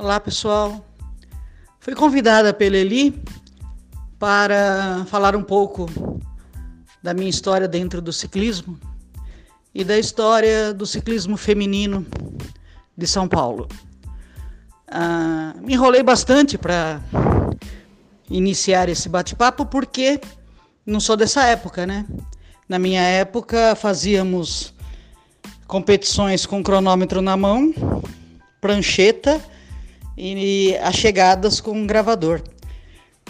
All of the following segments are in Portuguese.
Olá, pessoal. Fui convidada pela Eli para falar um pouco da minha história dentro do ciclismo e da história do ciclismo feminino de São Paulo. Ah, me enrolei bastante para iniciar esse bate-papo porque não sou dessa época, né? Na minha época fazíamos competições com cronômetro na mão, prancheta e as chegadas com um gravador.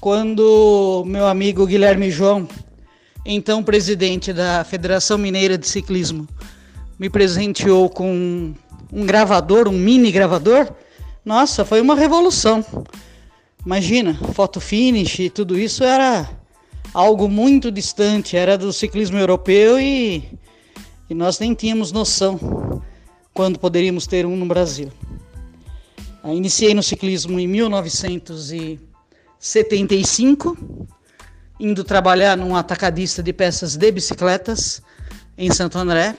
Quando meu amigo Guilherme João, então presidente da Federação Mineira de Ciclismo, me presenteou com um gravador, um mini gravador, nossa, foi uma revolução. Imagina, foto finish e tudo isso era algo muito distante, era do ciclismo europeu e, e nós nem tínhamos noção quando poderíamos ter um no Brasil. Iniciei no ciclismo em 1975, indo trabalhar num atacadista de peças de bicicletas em Santo André,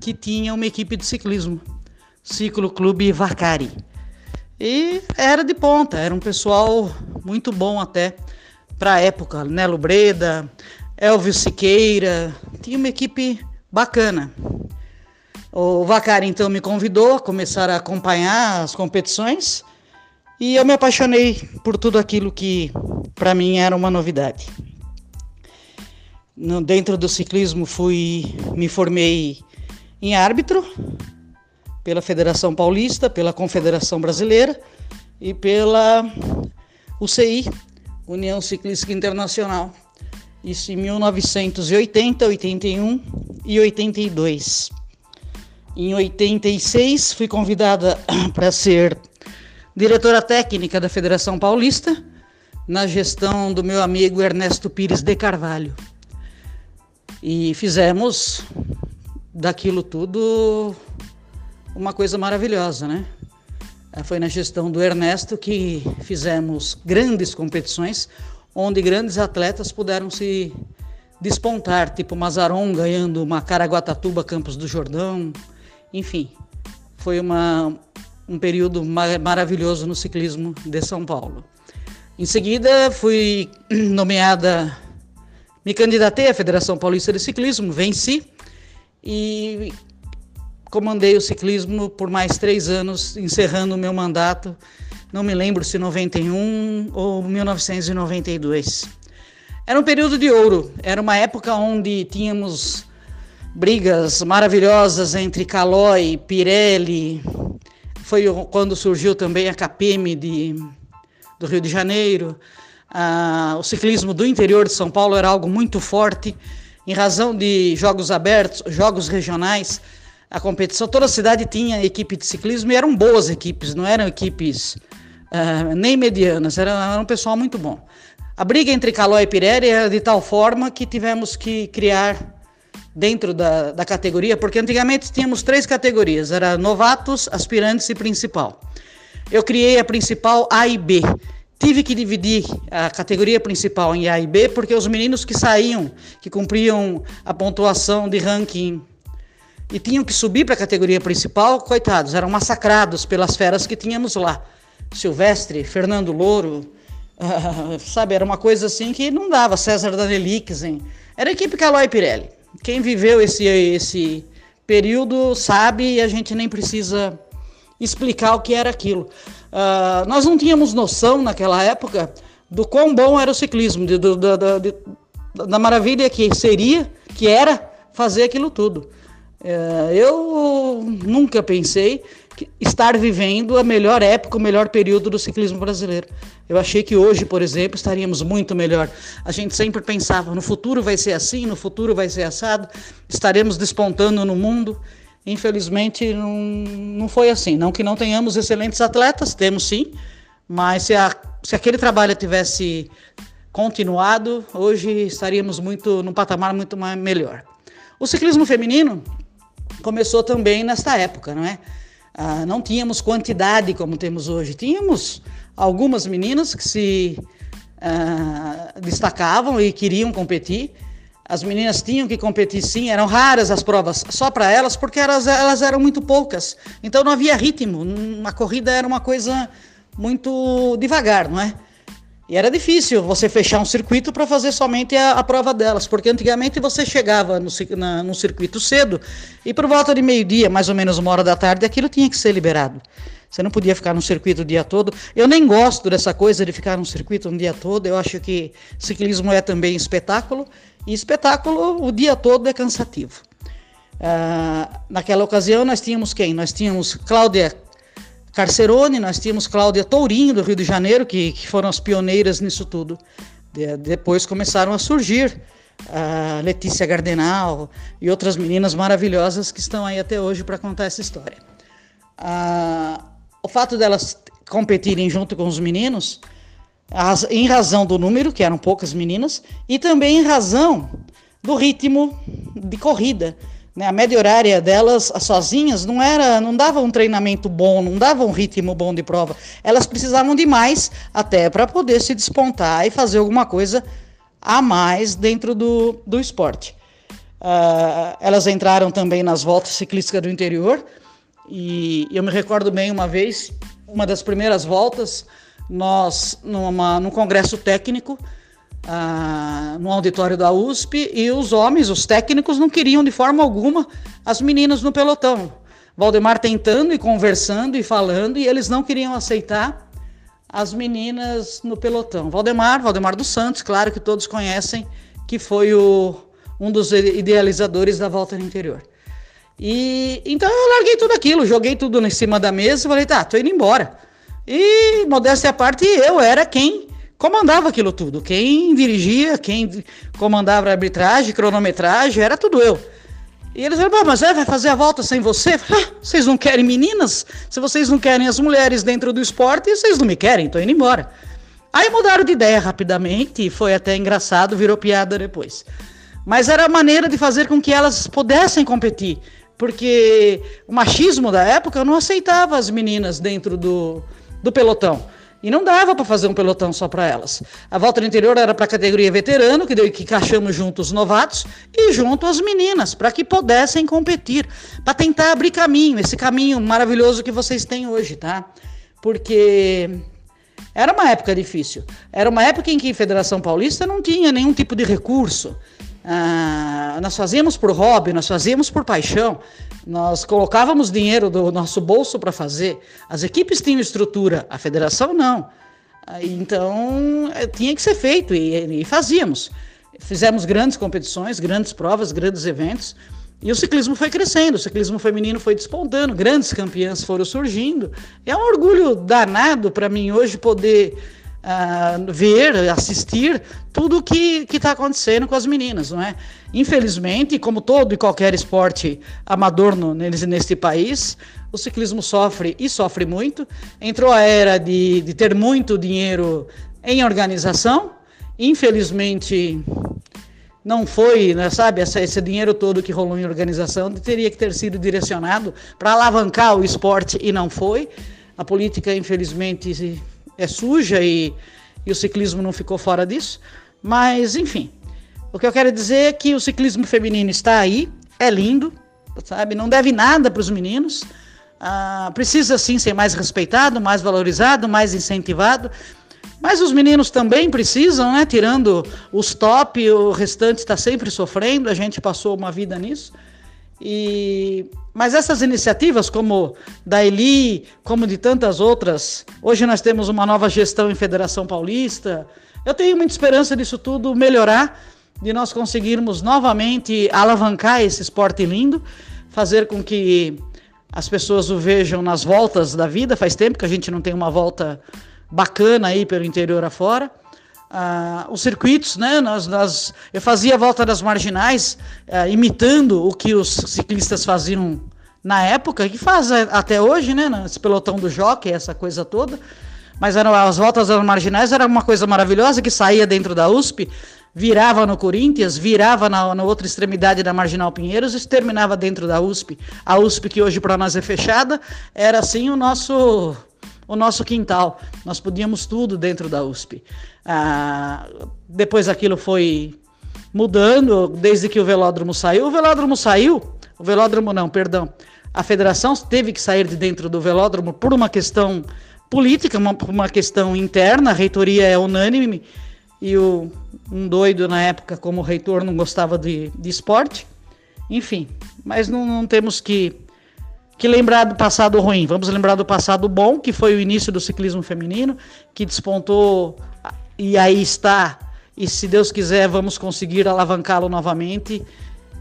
que tinha uma equipe de ciclismo, Ciclo Clube Vacari. E era de ponta, era um pessoal muito bom até para a época. Nelo Breda, Elvis Siqueira, tinha uma equipe bacana. O Vacari então me convidou a começar a acompanhar as competições e eu me apaixonei por tudo aquilo que para mim era uma novidade. No, dentro do ciclismo fui me formei em árbitro pela Federação Paulista, pela Confederação Brasileira e pela UCI, União Ciclística Internacional. Isso em 1980, 81 e 82. Em 86, fui convidada para ser diretora técnica da Federação Paulista, na gestão do meu amigo Ernesto Pires de Carvalho. E fizemos daquilo tudo uma coisa maravilhosa, né? Eh, foi na gestão do Ernesto que fizemos grandes competições, onde grandes atletas puderam se despontar, tipo Mazaron ganhando uma Caraguatatuba Campos do Jordão, enfim, foi uma, um período mar maravilhoso no ciclismo de São Paulo. Em seguida, fui nomeada, me candidatei à Federação Paulista de Ciclismo, venci e comandei o ciclismo por mais três anos, encerrando o meu mandato, não me lembro se 91 ou 1992. Era um período de ouro, era uma época onde tínhamos brigas maravilhosas entre Calói, Pirelli. Foi quando surgiu também a KPM de, do Rio de Janeiro. Ah, o ciclismo do interior de São Paulo era algo muito forte, em razão de jogos abertos, jogos regionais. A competição, toda a cidade tinha equipe de ciclismo e eram boas equipes, não eram equipes ah, nem medianas, era, era um pessoal muito bom. A briga entre Calói e Pirelli era de tal forma que tivemos que criar dentro da, da categoria, porque antigamente tínhamos três categorias, era novatos, aspirantes e principal. Eu criei a principal A e B. Tive que dividir a categoria principal em A e B, porque os meninos que saíam, que cumpriam a pontuação de ranking e tinham que subir para a categoria principal, coitados, eram massacrados pelas feras que tínhamos lá. Silvestre, Fernando Louro, uh, sabe, era uma coisa assim que não dava. César Danelixen, era a equipe Calói Pirelli quem viveu esse, esse período sabe e a gente nem precisa explicar o que era aquilo. Uh, nós não tínhamos noção naquela época do quão bom era o ciclismo, de, de, de, da maravilha que seria, que era fazer aquilo tudo. Uh, eu nunca pensei estar vivendo a melhor época, o melhor período do ciclismo brasileiro. Eu achei que hoje, por exemplo, estaríamos muito melhor. A gente sempre pensava, no futuro vai ser assim, no futuro vai ser assado, estaremos despontando no mundo. Infelizmente, não, não foi assim. Não que não tenhamos excelentes atletas, temos sim, mas se, a, se aquele trabalho tivesse continuado, hoje estaríamos muito num patamar muito mais, melhor. O ciclismo feminino começou também nesta época, não é? Ah, não tínhamos quantidade como temos hoje. Tínhamos algumas meninas que se ah, destacavam e queriam competir. As meninas tinham que competir sim, eram raras as provas só para elas, porque elas, elas eram muito poucas. Então não havia ritmo. Uma corrida era uma coisa muito devagar, não é? E era difícil você fechar um circuito para fazer somente a, a, prova delas, porque antigamente você chegava no, na, no circuito cedo e por volta de meio-dia, mais ou menos uma hora da tarde, aquilo tinha que ser liberado. Você não podia ficar no circuito o dia todo. Eu nem gosto dessa coisa de ficar no circuito um dia todo. Eu acho que ciclismo é também espetáculo e espetáculo o dia todo é cansativo. Uh, naquela ocasião nós tínhamos quem? Nós tínhamos Cláudia Carcerone, nós tínhamos Cláudia Tourinho, do Rio de Janeiro, que, que foram as pioneiras nisso tudo. De, depois começaram a surgir a Letícia Gardenal e outras meninas maravilhosas que estão aí até hoje para contar essa história. Ah, o fato delas competirem junto com os meninos, em razão do número, que eram poucas meninas, e também em razão do ritmo de corrida. Né? A média horária delas sozinhas não era, não dava um treinamento bom, não dava um ritmo bom de prova. Elas precisavam de mais até para poder se despontar e fazer alguma coisa a mais dentro do, do esporte. Uh, elas entraram também nas voltas ciclísticas do interior e eu me recordo bem uma vez, uma das primeiras voltas, nós numa, num congresso técnico ah, no auditório da USP e os homens, os técnicos, não queriam de forma alguma as meninas no pelotão. Valdemar tentando e conversando e falando, e eles não queriam aceitar as meninas no pelotão. Valdemar, Valdemar dos Santos, claro que todos conhecem, que foi o, um dos idealizadores da volta no interior. E então eu larguei tudo aquilo, joguei tudo em cima da mesa e falei, tá, tô indo embora. E modéstia à parte, eu era quem comandava aquilo tudo. Quem dirigia, quem comandava a arbitragem, cronometragem, era tudo eu. E eles falaram, mas é, vai fazer a volta sem você? Ah, vocês não querem meninas? Se vocês não querem as mulheres dentro do esporte, vocês não me querem, tô indo embora. Aí mudaram de ideia rapidamente e foi até engraçado, virou piada depois. Mas era a maneira de fazer com que elas pudessem competir, porque o machismo da época não aceitava as meninas dentro do, do pelotão. E não dava para fazer um pelotão só para elas. A volta no interior era para a categoria veterano, que, deu, que encaixamos junto os novatos, e junto as meninas, para que pudessem competir, para tentar abrir caminho, esse caminho maravilhoso que vocês têm hoje, tá? Porque era uma época difícil. Era uma época em que a Federação Paulista não tinha nenhum tipo de recurso. Ah, nós fazíamos por hobby, nós fazíamos por paixão, nós colocávamos dinheiro do nosso bolso para fazer. As equipes tinham estrutura, a federação não. Ah, então eh, tinha que ser feito e, e fazíamos. Fizemos grandes competições, grandes provas, grandes eventos. E o ciclismo foi crescendo, o ciclismo feminino foi despontando, grandes campeãs foram surgindo. É um orgulho danado para mim hoje poder uh, ver, assistir tudo o que está acontecendo com as meninas, não é? Infelizmente, como todo e qualquer esporte amador no, neste país, o ciclismo sofre e sofre muito. Entrou a era de, de ter muito dinheiro em organização. Infelizmente, não foi, né, sabe, essa, esse dinheiro todo que rolou em organização teria que ter sido direcionado para alavancar o esporte e não foi. A política, infelizmente, é suja e, e o ciclismo não ficou fora disso. Mas, enfim, o que eu quero dizer é que o ciclismo feminino está aí, é lindo, sabe? Não deve nada para os meninos. Ah, precisa sim ser mais respeitado, mais valorizado, mais incentivado. Mas os meninos também precisam, né? Tirando os top, o restante está sempre sofrendo. A gente passou uma vida nisso. E mas essas iniciativas, como da Eli, como de tantas outras, hoje nós temos uma nova gestão em Federação Paulista. Eu tenho muita esperança disso tudo melhorar, de nós conseguirmos novamente alavancar esse esporte lindo, fazer com que as pessoas o vejam nas voltas da vida. Faz tempo que a gente não tem uma volta bacana aí pelo interior afora ah, os circuitos, né? Nós, nós, eu fazia a volta das marginais, ah, imitando o que os ciclistas faziam na época, que faz até hoje, né? Esse pelotão do jockey, essa coisa toda. Mas eram, as voltas das marginais era uma coisa maravilhosa que saía dentro da USP, virava no Corinthians, virava na, na outra extremidade da Marginal Pinheiros e terminava dentro da USP. A USP, que hoje para nós é fechada, era assim o nosso o nosso quintal. Nós podíamos tudo dentro da USP. Ah, depois aquilo foi mudando, desde que o velódromo saiu. O velódromo saiu, o velódromo não, perdão. A federação teve que sair de dentro do velódromo por uma questão política, uma, uma questão interna, a reitoria é unânime e o, um doido na época, como reitor, não gostava de, de esporte. Enfim, mas não, não temos que, que lembrar do passado ruim, vamos lembrar do passado bom, que foi o início do ciclismo feminino, que despontou e aí está. E se Deus quiser, vamos conseguir alavancá-lo novamente.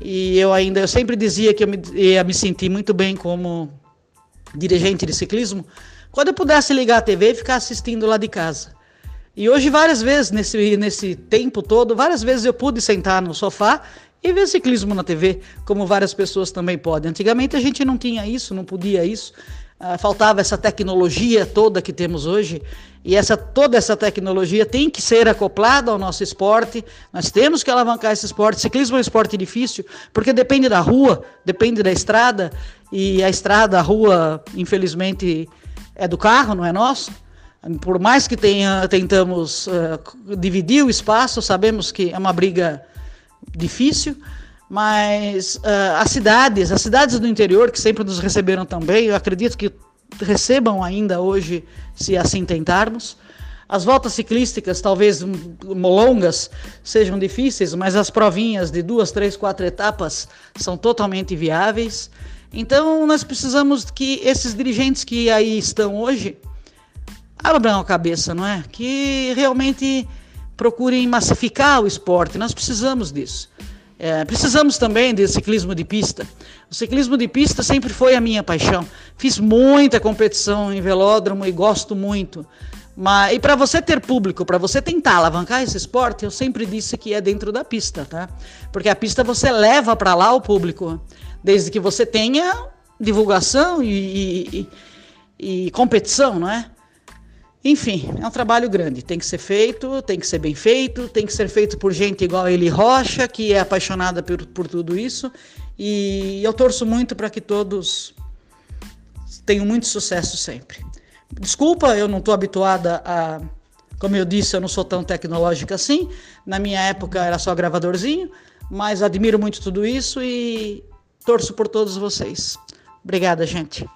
E eu ainda, eu sempre dizia que eu me, ia me sentir muito bem como dirigente de ciclismo, quando eu pudesse ligar a TV e ficar assistindo lá de casa. E hoje, várias vezes, nesse, nesse tempo todo, várias vezes eu pude sentar no sofá e ver ciclismo na TV, como várias pessoas também podem. Antigamente a gente não tinha isso, não podia isso. Uh, faltava essa tecnologia toda que temos hoje e essa toda essa tecnologia tem que ser acoplada ao nosso esporte. Nós temos que alavancar esse esporte. Ciclismo é um esporte difícil porque depende da rua, depende da estrada e a estrada, a rua, infelizmente é do carro, não é nosso. Por mais que tenha, tentamos uh, dividir o espaço, sabemos que é uma briga difícil mas uh, as cidades, as cidades do interior que sempre nos receberam também, eu acredito que recebam ainda hoje, se assim tentarmos. As voltas ciclísticas, talvez longas, sejam difíceis, mas as provinhas de duas, três, quatro etapas são totalmente viáveis. Então, nós precisamos que esses dirigentes que aí estão hoje abram a cabeça, não é? Que realmente procurem massificar o esporte. Nós precisamos disso. É, precisamos também de ciclismo de pista. O ciclismo de pista sempre foi a minha paixão. Fiz muita competição em velódromo e gosto muito. Mas, e para você ter público, para você tentar alavancar esse esporte, eu sempre disse que é dentro da pista, tá? Porque a pista você leva para lá o público, desde que você tenha divulgação e, e, e competição, não é? Enfim, é um trabalho grande, tem que ser feito, tem que ser bem feito, tem que ser feito por gente igual a Eli Rocha, que é apaixonada por, por tudo isso, e eu torço muito para que todos tenham muito sucesso sempre. Desculpa, eu não estou habituada a. Como eu disse, eu não sou tão tecnológica assim. Na minha época era só gravadorzinho, mas admiro muito tudo isso e torço por todos vocês. Obrigada, gente.